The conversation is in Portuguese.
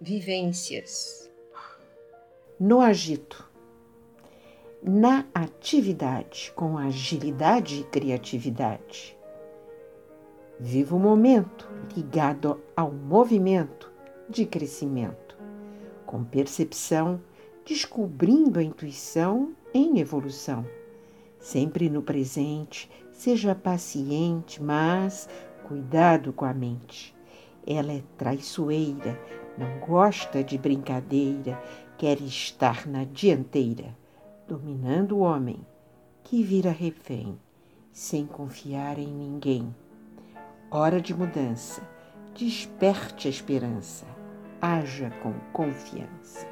vivências. No agito. Na atividade, com agilidade e criatividade. Viva o momento ligado ao movimento de crescimento, com percepção, descobrindo a intuição em evolução. Sempre no presente, seja paciente, mas cuidado com a mente. Ela é traiçoeira, não gosta de brincadeira, quer estar na dianteira, dominando o homem, que vira refém, sem confiar em ninguém. Hora de mudança, desperte a esperança, haja com confiança.